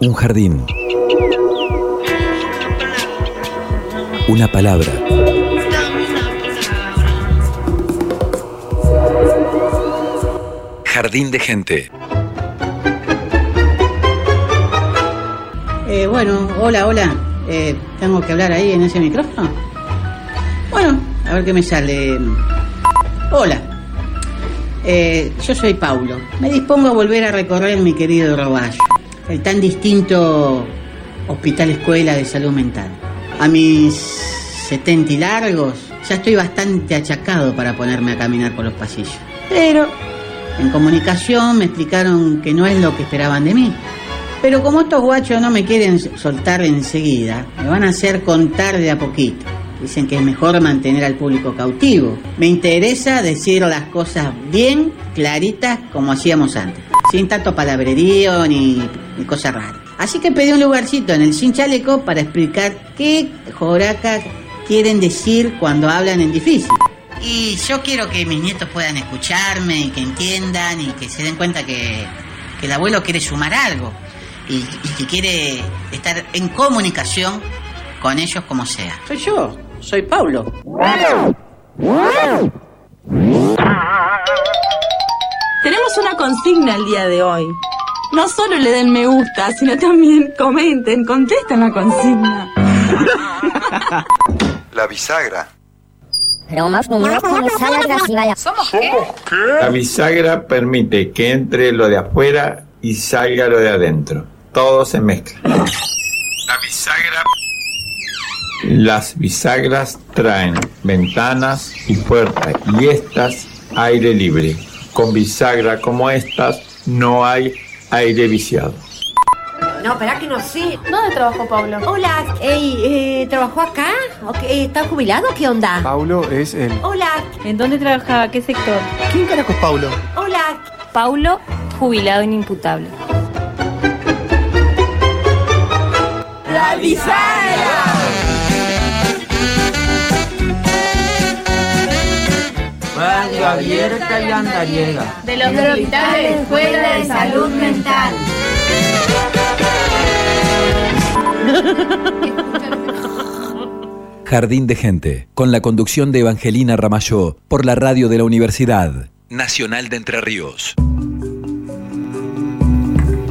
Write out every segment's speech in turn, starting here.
Un jardín. Una palabra. Jardín de gente. Eh, bueno, hola, hola. Eh, ¿Tengo que hablar ahí en ese micrófono? Bueno, a ver qué me sale. Hola. Eh, yo soy Paulo. Me dispongo a volver a recorrer mi querido Roballo, el tan distinto Hospital Escuela de Salud Mental. A mis 70 y largos, ya estoy bastante achacado para ponerme a caminar por los pasillos. Pero en comunicación me explicaron que no es lo que esperaban de mí. Pero como estos guachos no me quieren soltar enseguida, me van a hacer contar de a poquito. Dicen que es mejor mantener al público cautivo. Me interesa decir las cosas bien claritas como hacíamos antes. Sin tanto palabrerío ni, ni cosas raras. Así que pedí un lugarcito en el Sin Chaleco para explicar qué joraca quieren decir cuando hablan en difícil. Y yo quiero que mis nietos puedan escucharme y que entiendan y que se den cuenta que, que el abuelo quiere sumar algo y, y que quiere estar en comunicación con ellos como sea. Soy yo, soy Paulo. Tenemos una consigna el día de hoy. No solo le den me gusta, sino también comenten, contesten la consigna. La bisagra. Y vaya. ¿Somos qué? La bisagra permite que entre lo de afuera y salga lo de adentro. Todo se mezcla. La bisagra. Las bisagras traen ventanas y puertas y estas aire libre. Con bisagra como estas no hay aire viciado. No, espera que no sé. ¿Dónde trabajó Pablo? Hola, ey, eh, ¿trabajó acá? ¿O qué, ¿Está jubilado? ¿Qué onda? Paulo es el. Hola, ¿En dónde trabajaba? ¿Qué sector? ¿Quién carajo es Paulo? hola. Paulo, jubilado inimputable. Radio abierta y andariega. De los hospitales Escuela de Salud Mental. Jardín de gente. Con la conducción de Evangelina Ramayó. Por la radio de la Universidad Nacional de Entre Ríos.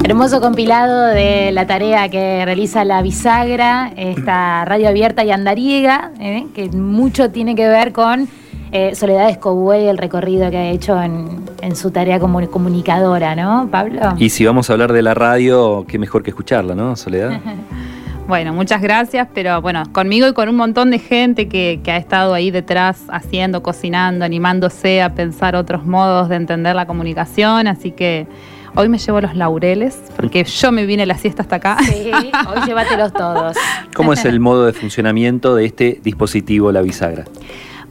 Hermoso compilado de la tarea que realiza la bisagra, esta radio abierta y andariega, ¿eh? que mucho tiene que ver con eh, Soledad Escobué y el recorrido que ha hecho en, en su tarea como comunicadora, ¿no, Pablo? Y si vamos a hablar de la radio, qué mejor que escucharla, ¿no, Soledad? Bueno, muchas gracias, pero bueno, conmigo y con un montón de gente que, que ha estado ahí detrás haciendo, cocinando, animándose a pensar otros modos de entender la comunicación, así que hoy me llevo los laureles, porque yo me vine la siesta hasta acá. Sí, hoy llévatelos todos. ¿Cómo es el modo de funcionamiento de este dispositivo, la bisagra?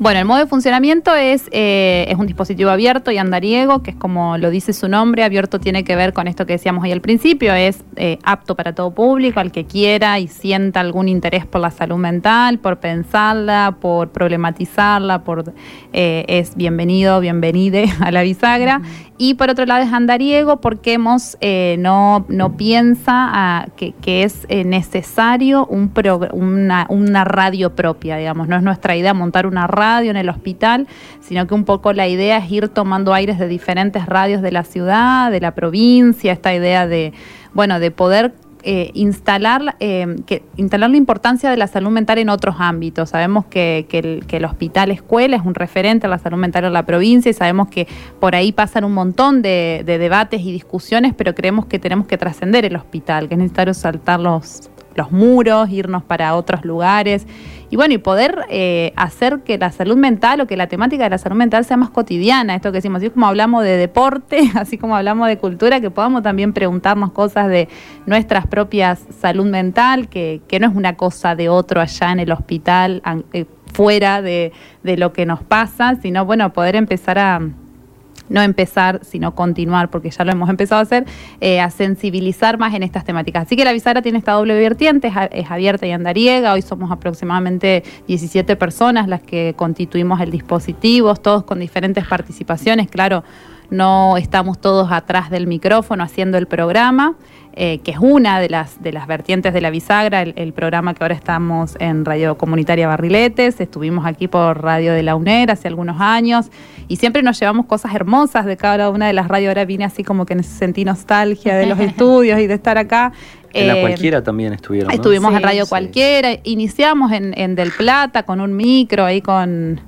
Bueno, el modo de funcionamiento es, eh, es un dispositivo abierto y andariego, que es como lo dice su nombre. Abierto tiene que ver con esto que decíamos ahí al principio, es eh, apto para todo público, al que quiera y sienta algún interés por la salud mental, por pensarla, por problematizarla, por eh, es bienvenido, bienvenide a la bisagra. Y por otro lado es andariego porque hemos, eh, no, no piensa ah, que, que es eh, necesario un progr- una, una radio propia, digamos. No es nuestra idea montar una radio en el hospital, sino que un poco la idea es ir tomando aires de diferentes radios de la ciudad, de la provincia, esta idea de, bueno, de poder eh, instalar, eh, instalar la importancia de la salud mental en otros ámbitos. Sabemos que, que el hospital escuela es un referente a la salud mental en la provincia y sabemos que por ahí pasan un montón de, de debates y discusiones, pero creemos que tenemos que trascender el hospital, que es necesario saltar los, los muros, irnos para otros lugares. Y bueno, y poder eh, hacer que la salud mental o que la temática de la salud mental sea más cotidiana, esto que decimos, así como hablamos de deporte, así como hablamos de cultura, que podamos también preguntarnos cosas de nuestras propias salud mental, que, que no es una cosa de otro allá en el hospital, eh, fuera de, de lo que nos pasa, sino bueno, poder empezar a no empezar, sino continuar, porque ya lo hemos empezado a hacer, eh, a sensibilizar más en estas temáticas. Así que la bisagra tiene esta doble vertiente, es, abierta y andariega, hoy somos aproximadamente 17 personas las que constituimos el dispositivo, todos con diferentes participaciones, claro. no estamos todos atrás del micrófono haciendo el programa. Eh, que es una de las, de las vertientes de la bisagra, el, programa que ahora estamos en Radio Comunitaria Barriletes, estuvimos aquí por Radio de la UNER hace algunos años y siempre nos llevamos cosas hermosas de cada una de las radios, ahora vine así como que sentí nostalgia de los estudios y de estar acá. En la eh, cualquiera también estuvieron. Estuvimos en Radio Cualquiera, iniciamos en, en Del Plata con un micro ahí con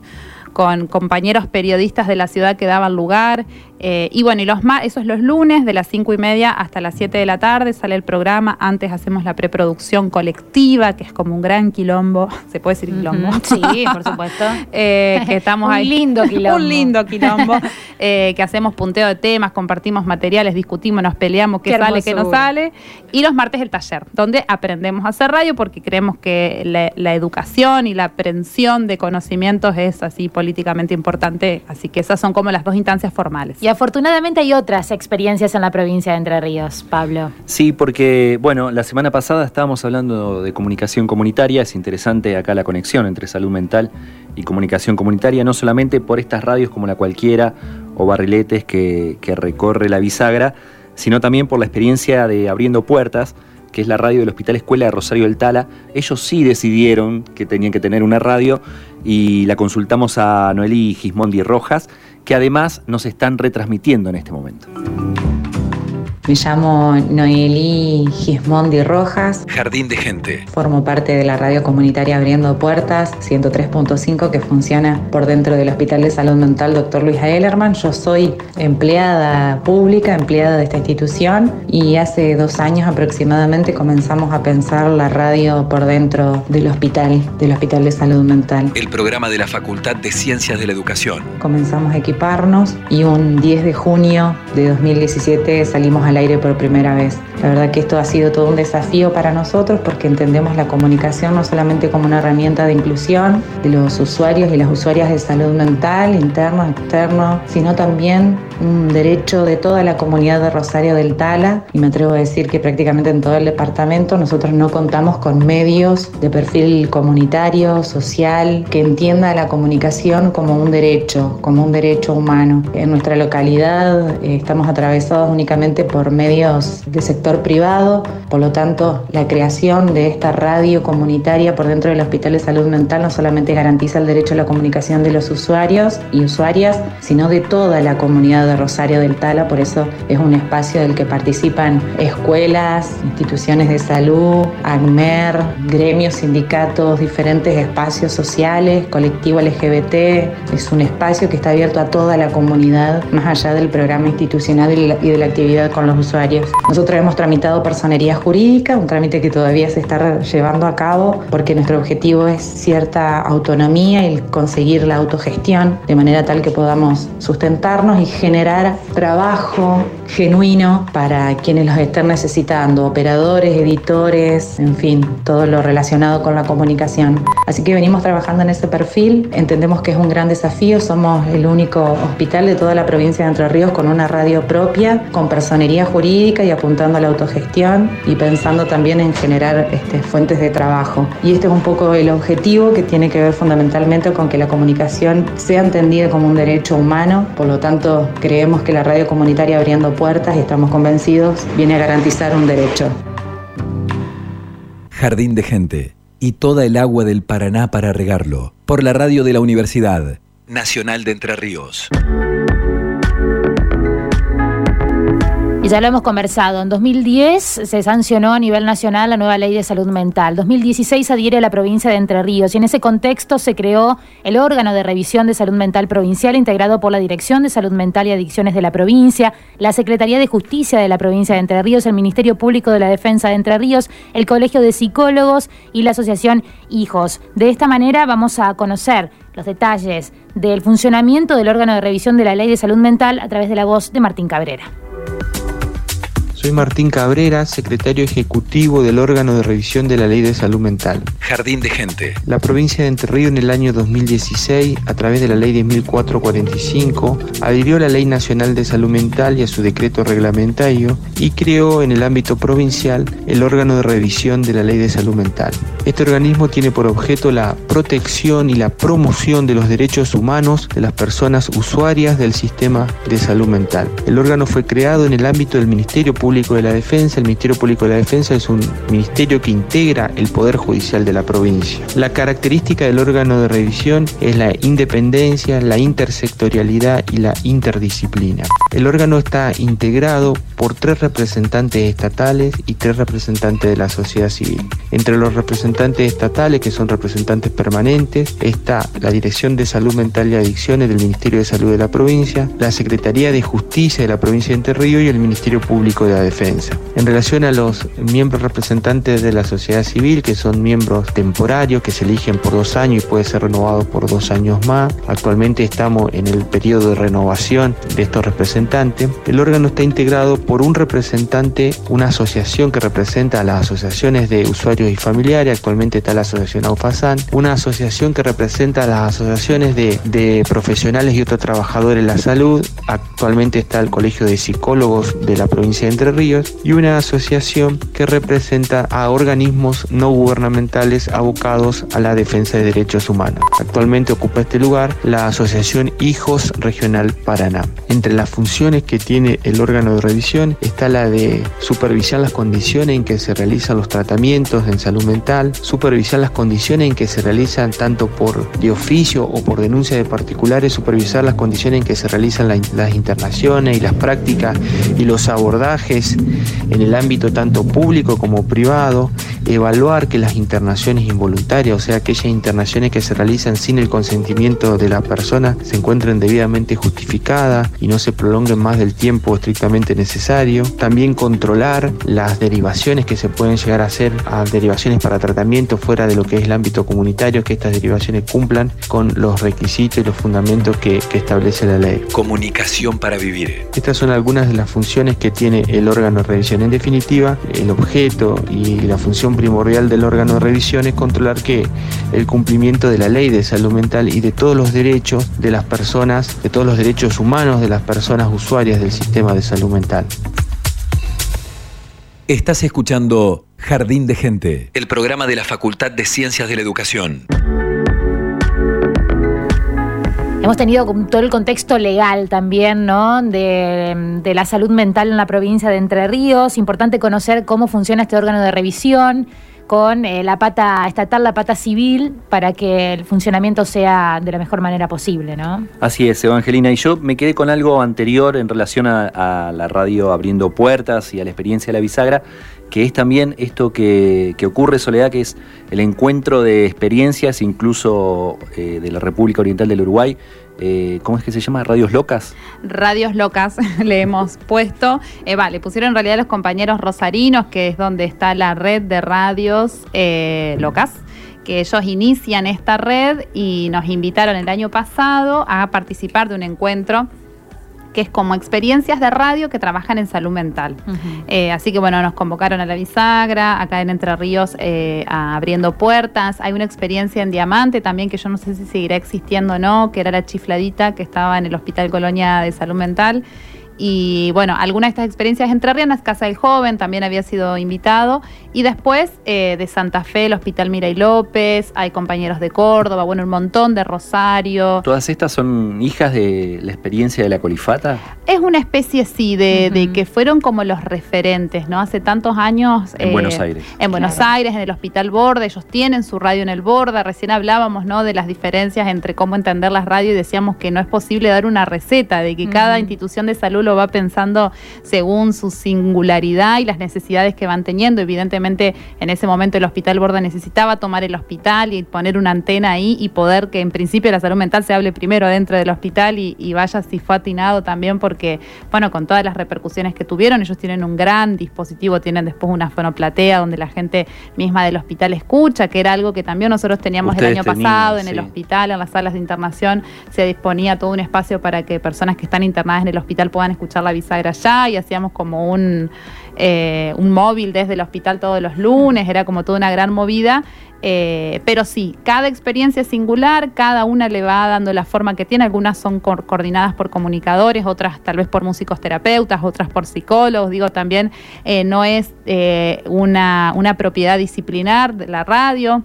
con compañeros periodistas de la ciudad que daban lugar. Eh, y bueno, y los eso es los lunes de las cinco y media hasta las 7 de la tarde sale el programa. Antes hacemos la preproducción colectiva, que es como un gran quilombo. ¿Se puede decir quilombo? Sí, por supuesto. Eh, que estamos un lindo quilombo. un lindo quilombo. Eh, que hacemos punteo de temas, compartimos materiales, discutimos, nos peleamos, qué, sale, qué no sale. Y los martes el taller, donde aprendemos a hacer radio porque creemos que la, la educación y la aprensión de conocimientos es así políticamente importante. Así que esas son como las dos instancias formales. Y afortunadamente hay otras experiencias en la provincia de Entre Ríos, Pablo. Sí, porque, bueno, la semana pasada estábamos hablando de comunicación comunitaria. Es interesante acá la conexión entre salud mental y comunicación comunitaria, no solamente por estas radios como la cualquiera o barriletes que, que recorre la bisagra, sino también por la experiencia de Abriendo Puertas, que es la radio del Hospital Escuela de Rosario del Tala. Ellos sí decidieron que tenían que tener una radio y la consultamos a Noelí Gismondi Rojas que además nos están retransmitiendo en este momento. Me llamo Noelí Gismondi Rojas. Jardín de Gente. Formo parte de la radio comunitaria Abriendo Puertas 103.5 que funciona por dentro del Hospital de Salud Mental Dr. Luis Ellerman. Yo soy empleada pública, empleada de esta institución y hace dos años aproximadamente comenzamos a pensar la radio por dentro del hospital, del Hospital de Salud Mental. El programa de la Facultad de Ciencias de la Educación. Comenzamos a equiparnos y un 10 de junio de 2017 salimos a aire por primera vez. La verdad que esto ha sido todo un desafío para nosotros porque entendemos la comunicación no solamente como una herramienta de inclusión de los usuarios y las usuarias de salud mental, interno, externo, sino también un derecho de toda la comunidad de Rosario del Tala y me atrevo a decir que prácticamente en todo el departamento nosotros no contamos con medios de perfil comunitario, social, que entienda la comunicación como un derecho, como un derecho humano. En nuestra localidad eh, estamos atravesados únicamente por medios de sector privado, por lo tanto la creación de esta radio comunitaria por dentro del Hospital de Salud Mental no solamente garantiza el derecho a la comunicación de los usuarios y usuarias, sino de toda la comunidad de Rosario del Tala, por eso es un espacio del que participan escuelas, instituciones de salud, ACMER, gremios, sindicatos, diferentes espacios sociales, colectivo LGBT, es un espacio que está abierto a toda la comunidad, más allá del programa institucional y de la actividad con los usuarios. Nosotros hemos tramitado personería jurídica, un trámite que todavía se está llevando a cabo porque nuestro objetivo es cierta autonomía y conseguir la autogestión de manera tal que podamos sustentarnos y generar trabajo genuino para quienes los estén necesitando, operadores, editores, en fin, todo lo relacionado con la comunicación. Así que venimos trabajando en ese perfil, entendemos que es un gran desafío, somos el único hospital de toda la provincia de Entre Ríos con una radio propia, con personería jurídica y apuntando a la autogestión y pensando también en generar este, fuentes de trabajo. Y este es un poco el objetivo que tiene que ver fundamentalmente con que la comunicación sea entendida como un derecho humano, por lo tanto creemos que la radio comunitaria abriendo puertas y estamos convencidos viene a garantizar un derecho. Jardín de Gente y toda el agua del Paraná para regarlo por la radio de la Universidad Nacional de Entre Ríos. Y ya lo hemos conversado. En 2010 se sancionó a nivel nacional la nueva ley de salud mental. 2016 adhiere a la provincia de Entre Ríos y en ese contexto se creó el órgano de revisión de salud mental provincial integrado por la Dirección de Salud Mental y Adicciones de la provincia, la Secretaría de Justicia de la provincia de Entre Ríos, el Ministerio Público de la Defensa de Entre Ríos, el Colegio de Psicólogos y la Asociación Hijos. De esta manera vamos a conocer los detalles del funcionamiento del órgano de revisión de la ley de salud mental a través de la voz de Martín Cabrera. Soy Martín Cabrera, secretario ejecutivo del órgano de revisión de la Ley de Salud Mental. Jardín de Gente. La provincia de Entre Ríos en el año 2016, a través de la Ley 10445, adhirió a la Ley Nacional de Salud Mental y a su decreto reglamentario y creó en el ámbito provincial el órgano de revisión de la Ley de Salud Mental. Este organismo tiene por objeto la protección y la promoción de los derechos humanos de las personas usuarias del sistema de salud mental. El órgano fue creado en el ámbito del Ministerio Público de la Defensa. El Ministerio Público de la Defensa es un ministerio que integra el Poder Judicial de la provincia. La característica del órgano de revisión es la independencia, la intersectorialidad y la interdisciplina. El órgano está integrado por tres representantes estatales y tres representantes de la sociedad civil. Entre los representantes estatales, que son representantes permanentes, está la Dirección de Salud Mental y Adicciones del Ministerio de Salud de la provincia, la Secretaría de Justicia de la provincia de Entre Ríos y el Ministerio Público de la Defensa. En relación a los miembros representantes de la sociedad civil, que son miembros temporarios, que se eligen por dos años y puede ser renovado por dos años más, actualmente estamos en el periodo de renovación de estos representantes, el órgano está integrado por un representante, una asociación que representa a las asociaciones de usuarios y familiares, actualmente está la asociación AUFASAN, una asociación que representa a las asociaciones de, de profesionales y otros trabajadores de la salud, actualmente está el Colegio de Psicólogos de la provincia de Entre Ríos, y una asociación que representa a organismos no gubernamentales abocados a la defensa de derechos humanos. Actualmente ocupa este lugar la Asociación Hijos Regional Paraná. Entre las funciones que tiene el órgano de revisión está la de supervisar las condiciones en que se realizan los tratamientos en salud mental, supervisar las condiciones en que se realizan tanto por de oficio o por denuncia de particulares, supervisar las condiciones en que se realizan la- las internaciones y las prácticas y los abordajes en el ámbito tanto público como privado, evaluar que las internaciones involuntarias, o sea, aquellas internaciones que se realizan sin el consentimiento de la persona, se encuentren debidamente justificadas y no se prolonguen más del tiempo estrictamente necesario. También controlar las derivaciones que se pueden llegar a hacer a derivaciones para tratamiento fuera de lo que es el ámbito comunitario, que estas derivaciones cumplan con los requisitos y los fundamentos que, que establece la ley. Comunicación para vivir. Estas son algunas de las funciones que tiene el órgano de revisión. En definitiva, el objeto y la función primordial del órgano de revisión es controlar que el cumplimiento de la ley de salud mental y de todos los derechos de las personas, de todos los derechos humanos de las personas usuarias del sistema de salud mental. Estás escuchando Jardín de Gente, el programa de la Facultad de Ciencias de la Educación. Hemos tenido todo el contexto legal también, ¿no? De, la salud mental en la provincia de Entre Ríos. Importante conocer cómo funciona este órgano de revisión con eh, la pata estatal, la pata civil, para que el funcionamiento sea de la mejor manera posible, ¿no? Así es, Evangelina. Y yo me quedé con algo anterior en relación a la radio abriendo puertas y a la experiencia de la bisagra, que es también esto que, que ocurre, Soledad, que es el encuentro de experiencias, incluso eh, de la República Oriental del Uruguay. Eh, ¿Cómo es que se llama? ¿Radios Locas? Radios Locas le hemos puesto. Eh, vale, pusieron en realidad los compañeros rosarinos, que es donde está la red de radios eh, locas que ellos inician esta red y nos invitaron el año pasado a participar de un encuentro que es como experiencias de radio que trabajan en salud mental. Eh, así que bueno, nos convocaron a la bisagra, acá en Entre Ríos, eh, a abriendo puertas. Hay una experiencia en Diamante también que yo no sé si seguirá existiendo o no, que era la chifladita que estaba en el Hospital Colonia de Salud Mental. Y bueno, alguna de estas experiencias entrerrianas, Casa del Joven también había sido invitado. Y después eh, de Santa Fe, el Hospital Miray López, hay compañeros de Córdoba, bueno, un montón de Rosario. ¿Todas estas son hijas de la experiencia de la colifata? Es una especie, sí, de, de que fueron como los referentes, ¿no? Hace tantos años. En Buenos Aires. En Buenos Claro. Aires, en el Hospital Borda, ellos tienen su radio en el Borda. Recién hablábamos, ¿no? De las diferencias entre cómo entender las radios y decíamos que no es posible dar una receta, de que cada institución de salud lo va pensando según su singularidad y las necesidades que van teniendo. Evidentemente, en ese momento el Hospital Borda necesitaba tomar el hospital y poner una antena ahí y poder que en principio la salud mental se hable primero dentro del hospital y, y vaya si fue atinado también porque, bueno, con todas las repercusiones que tuvieron, ellos tienen un gran dispositivo, tienen después una fonoplatea donde la gente misma del hospital escucha, que era algo que también nosotros teníamos Ustedes el año tenían, pasado en el hospital, en las salas de internación, se disponía todo un espacio para que personas que están internadas en el hospital puedan escuchar la bisagra ya y hacíamos como un, eh, un móvil desde el hospital todos los lunes, era como toda una gran movida. Eh, pero sí, cada experiencia es singular, cada una le va dando la forma que tiene. Algunas son coordinadas por comunicadores, otras tal vez por músicos terapeutas, otras por psicólogos. Digo, también eh, no es una, una propiedad disciplinar de la radio.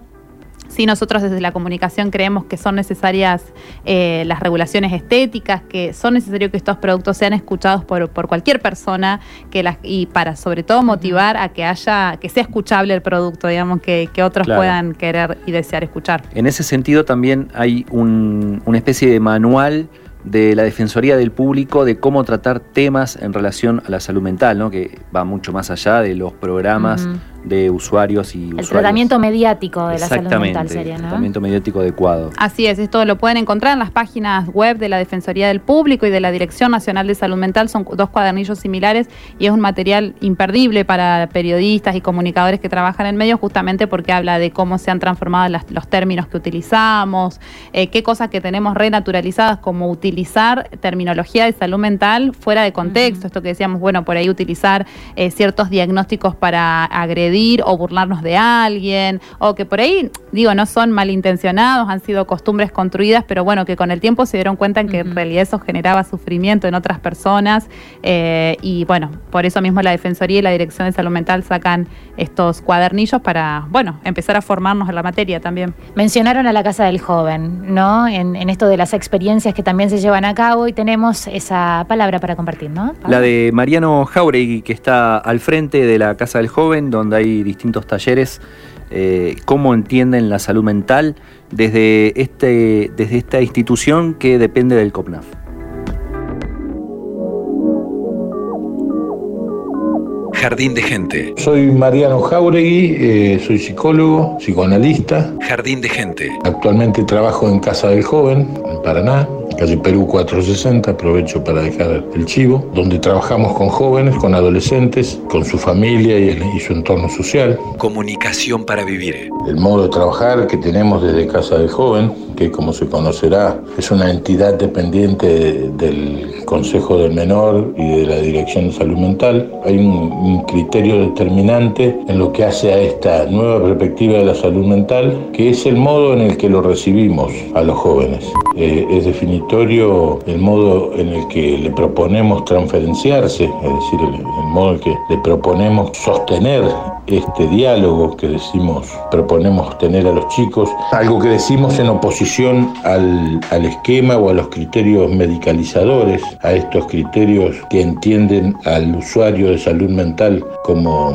Sí, nosotros desde la comunicación creemos que son necesarias eh, las regulaciones estéticas, que son necesarios que estos productos sean escuchados por, por cualquier persona que las, y para sobre todo motivar a que haya, que sea escuchable el producto, digamos, que, que otros Claro. puedan querer y desear escuchar. En ese sentido también hay un- una especie de manual de la Defensoría del Público de cómo tratar temas en relación a la salud mental, ¿no? que va mucho más allá de los programas. De usuarios y El usuarios. tratamiento mediático de la salud mental sería, ¿no? tratamiento mediático adecuado. Así es, esto lo pueden encontrar en las páginas web de la Defensoría del Público y de la Dirección Nacional de Salud Mental. Son dos cuadernillos similares y es un material imperdible para periodistas y comunicadores que trabajan en medios justamente porque habla de cómo se han transformado las- los términos que utilizamos, eh, qué cosas que tenemos renaturalizadas como utilizar terminología de salud mental fuera de contexto. Esto que decíamos, bueno, por ahí utilizar eh, ciertos diagnósticos para agredir o burlarnos de alguien, o que por ahí, digo, no son malintencionados, han sido costumbres construidas, pero bueno, que con el tiempo se dieron cuenta en que en realidad eso generaba sufrimiento en otras personas. eh, y bueno, por eso mismo la Defensoría y la Dirección de Salud Mental sacan estos cuadernillos para, bueno, empezar a formarnos en la materia también. Mencionaron a la Casa del Joven, ¿no? En, en esto de las experiencias que también se llevan a cabo y tenemos esa palabra para compartir, ¿no? La de Mariano Jauregui, que está al frente de la Casa del Joven, donde hay distintos talleres, eh, cómo entienden la salud mental desde, este, desde esta institución que depende del COPNAF. Jardín de gente. Soy Mariano Jauregui, eh, soy psicólogo, psicoanalista. Jardín de gente. Actualmente trabajo en Casa del Joven, en Paraná, calle Perú 460, aprovecho para dejar el chivo, donde trabajamos con jóvenes, con adolescentes, con su familia y, el- y su entorno social. Comunicación para vivir. El modo de trabajar que tenemos desde Casa del Joven, que como se conocerá es una entidad dependiente de- del Consejo del Menor y de la Dirección de Salud Mental, hay un, un criterio determinante en lo que hace a esta nueva perspectiva de la salud mental, que es el modo en el que lo recibimos a los jóvenes. Eh, es definitorio el modo en el que le proponemos transferenciarse, es decir, el, el modo en el que le proponemos sostener este diálogo que decimos, proponemos tener a los chicos, algo que decimos en oposición al, al esquema o a los criterios medicalizadores, a estos criterios que entienden al usuario de salud mental como,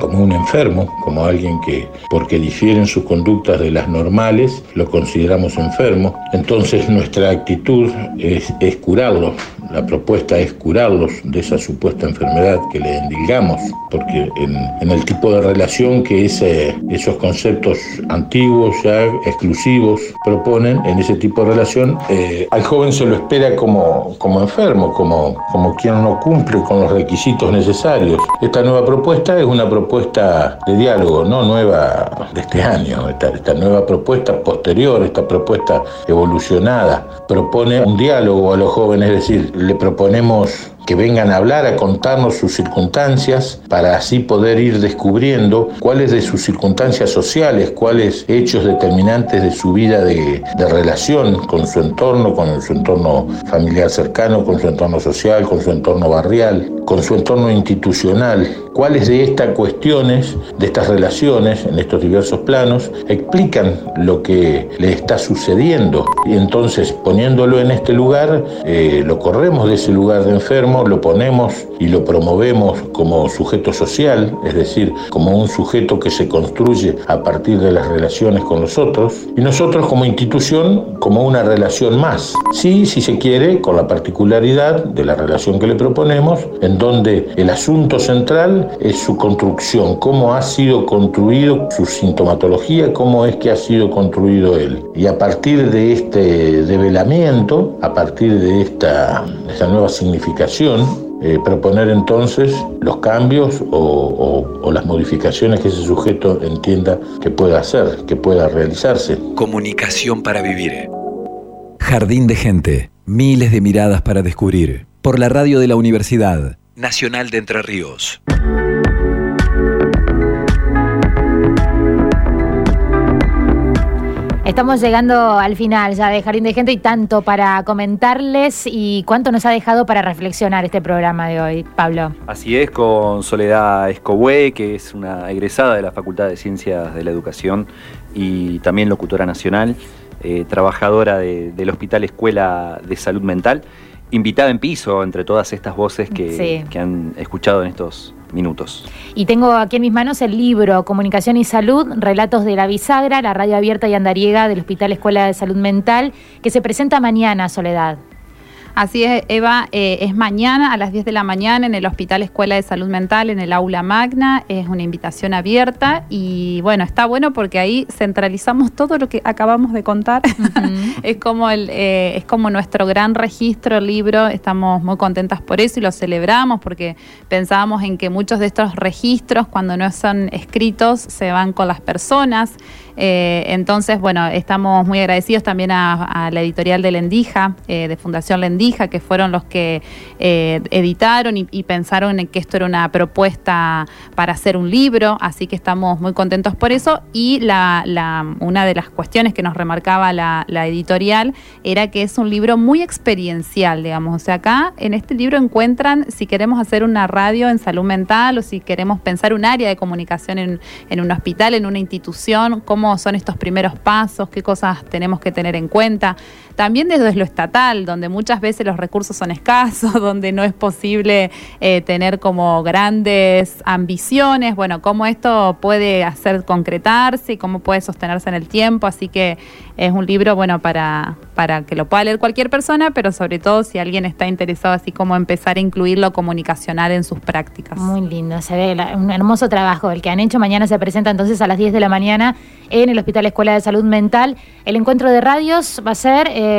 como un enfermo, como alguien que, porque difieren sus conductas de las normales, lo consideramos enfermo. Entonces nuestra actitud es, es curarlos, la propuesta es curarlos de esa supuesta enfermedad que le endilgamos, porque en, el tipo de relación que esos conceptos antiguos, ya exclusivos, proponen, en ese tipo de relación, eh, al joven se lo espera como, como enfermo, como, como quien no cumple con los requisitos necesarios. Esta nueva propuesta es una propuesta de diálogo, no nueva de este año, esta, esta nueva propuesta posterior, esta propuesta evolucionada, propone un diálogo a los jóvenes, es decir, le proponemos que vengan a hablar, a contarnos sus circunstancias, para así poder ir descubriendo cuáles de sus circunstancias sociales, cuáles hechos determinantes de su vida de, relación con su entorno, con su entorno familiar cercano, con su entorno social, con su entorno barrial, con su entorno institucional, cuáles de estas cuestiones, de estas relaciones en estos diversos planos, explican lo que le está sucediendo. Y entonces, poniéndolo en este lugar, eh, lo corremos de ese lugar de enfermo, lo ponemos y lo promovemos como sujeto social, es decir, como un sujeto que se construye a partir de las relaciones con los otros, y nosotros como institución como una relación más. Sí, si se quiere, con la particularidad de la relación que le proponemos, en donde el asunto central es su construcción, cómo ha sido construido su sintomatología, cómo es que ha sido construido él. Y a partir de este develamiento, a partir de esta, de esta nueva significación, eh, proponer entonces los cambios o, o- o las modificaciones que ese sujeto entienda que pueda hacer, que pueda realizarse. Comunicación para vivir. Jardín de gente. Miles de miradas para descubrir. Por la radio de la Universidad Nacional de Entre Ríos. Estamos llegando al final ya de Jardín de Gente y tanto para comentarles y cuánto nos ha dejado para reflexionar este programa de hoy, Pablo. Así es, con Soledad Escobué, que es una egresada de la Facultad de Ciencias de la Educación y también locutora nacional, eh, trabajadora de- del Hospital Escuela de Salud Mental, invitada en piso entre todas estas voces que, Sí. que han escuchado en estos minutos. Y tengo aquí en mis manos el libro Comunicación y Salud, Relatos de la Bisagra, la radio abierta y andariega del Hospital Escuela de Salud Mental, que se presenta mañana, Soledad. Así es, Eva, eh, es mañana a las 10 de la mañana en el Hospital Escuela de Salud Mental, en el aula magna. Es una invitación abierta y bueno, está bueno porque ahí centralizamos todo lo que acabamos de contar. es, como el, eh, es como nuestro gran registro, el libro. Estamos muy contentas por eso y lo celebramos porque pensábamos en que muchos de estos registros, cuando no son escritos, se van con las personas. Eh, entonces, bueno, estamos muy agradecidos también a, la editorial de Lendija, eh, de Fundación Lendija, que fueron los que eh, editaron y, pensaron en que esto era una propuesta para hacer un libro, así que estamos muy contentos por eso. Y la, la- una de las cuestiones que nos remarcaba la, editorial era que es un libro muy experiencial, digamos. O sea, acá en este libro encuentran si queremos hacer una radio en salud mental o si queremos pensar un área de comunicación en un hospital, en una institución, cómo son estos primeros pasos, qué cosas tenemos que tener en cuenta. También desde lo estatal, donde muchas veces los recursos son escasos, donde no es posible eh, tener como grandes ambiciones, bueno, cómo esto puede hacer concretarse y cómo puede sostenerse en el tiempo. Así que es un libro, bueno, para, para que lo pueda leer cualquier persona, pero sobre todo si alguien está interesado así como empezar a incluir lo comunicacional en sus prácticas. Muy lindo, se ve un hermoso trabajo el que han hecho. Mañana se presenta entonces a las 10 de la mañana en el Hospital Escuela de Salud Mental. El encuentro de radios va a ser, eh,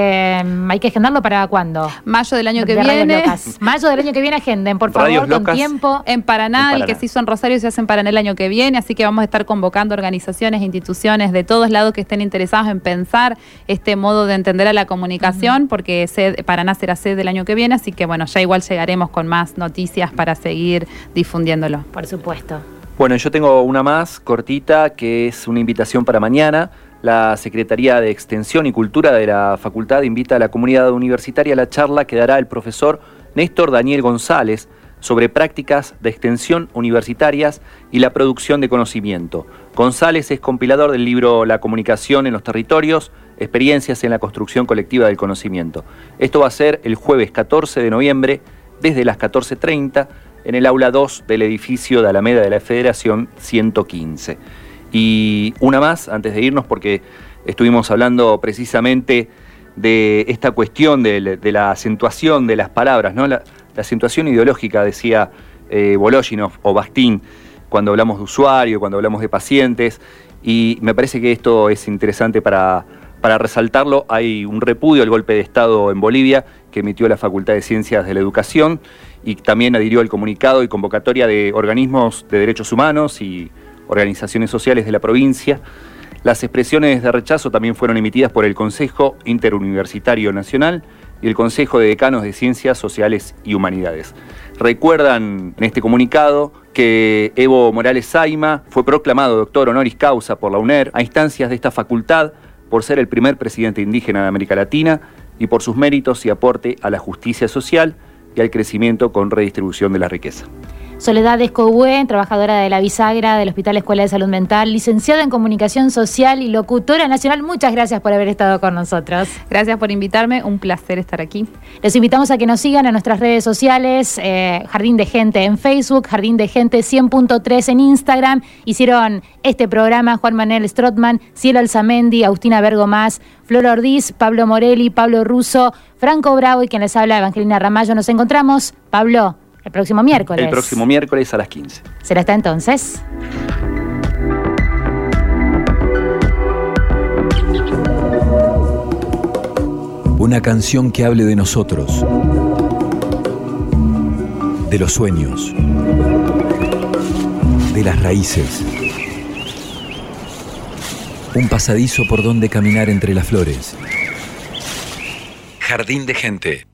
hay que agendarlo para cuándo? Mayo del año que De viene. locas. Mayo del año que viene agenden, por favor, con tiempo. En Paraná, En el que se hizo en Rosario se hace en Paraná el año que viene, así que vamos a estar convocando organizaciones, instituciones de todos lados que estén interesados en pensar este modo de entender a la comunicación, porque sed- Paraná será sede del año que viene, así que bueno, ya igual llegaremos con más noticias para seguir difundiéndolo. Por supuesto. Bueno, yo tengo una más cortita que es una invitación para mañana. La Secretaría de Extensión y Cultura de la Facultad invita a la comunidad universitaria a la charla que dará el profesor Néstor Daniel González sobre prácticas de extensión universitarias y la producción de conocimiento. González es compilador del libro La comunicación en los territorios, experiencias en la construcción colectiva del conocimiento. Esto va a ser el jueves 14 de noviembre desde las 14.30 en el aula 2 del edificio de Alameda de la Federación 115. Y una más, antes de irnos, porque estuvimos hablando precisamente de esta cuestión de, la acentuación de las palabras, ¿no? La, acentuación ideológica, decía eh, o Bastín, cuando hablamos de usuario, cuando hablamos de pacientes, y me parece que esto es interesante para, para resaltarlo. Hay un repudio al golpe de Estado en Bolivia que emitió la Facultad de Ciencias de la Educación y también adhirió el comunicado y convocatoria de organismos de derechos humanos y organizaciones sociales de la provincia. Las expresiones de rechazo también fueron emitidas por el Consejo Interuniversitario Nacional y el Consejo de Decanos de Ciencias Sociales y Humanidades. Recuerdan en este comunicado que Evo Morales Saima fue proclamado doctor honoris causa por la UNER a instancias de esta facultad por ser el primer presidente indígena de América Latina y por sus méritos y aporte a la justicia social y al crecimiento con redistribución de la riqueza. Soledad Escobué, trabajadora de la Bisagra del Hospital Escuela de Salud Mental, licenciada en Comunicación Social y locutora nacional. Muchas gracias por haber estado con nosotros. Gracias por invitarme, un placer estar aquí. Les invitamos a que nos sigan en nuestras redes sociales, eh, Jardín de Gente en Facebook, Jardín de Gente 100.3 en Instagram. Hicieron este programa Juan Manuel Strotman, Cielo Alzamendi, Agustina Bergomás, Flor Ordiz, Pablo Morelli, Pablo Russo, Franco Bravo y quien les habla, Evangelina Ramallo. Nos encontramos, Pablo, el próximo miércoles. El próximo miércoles a las 15. Será hasta entonces. Una canción que hable de nosotros, de los sueños, de las raíces. Un pasadizo por donde caminar entre las flores. Jardín de gente.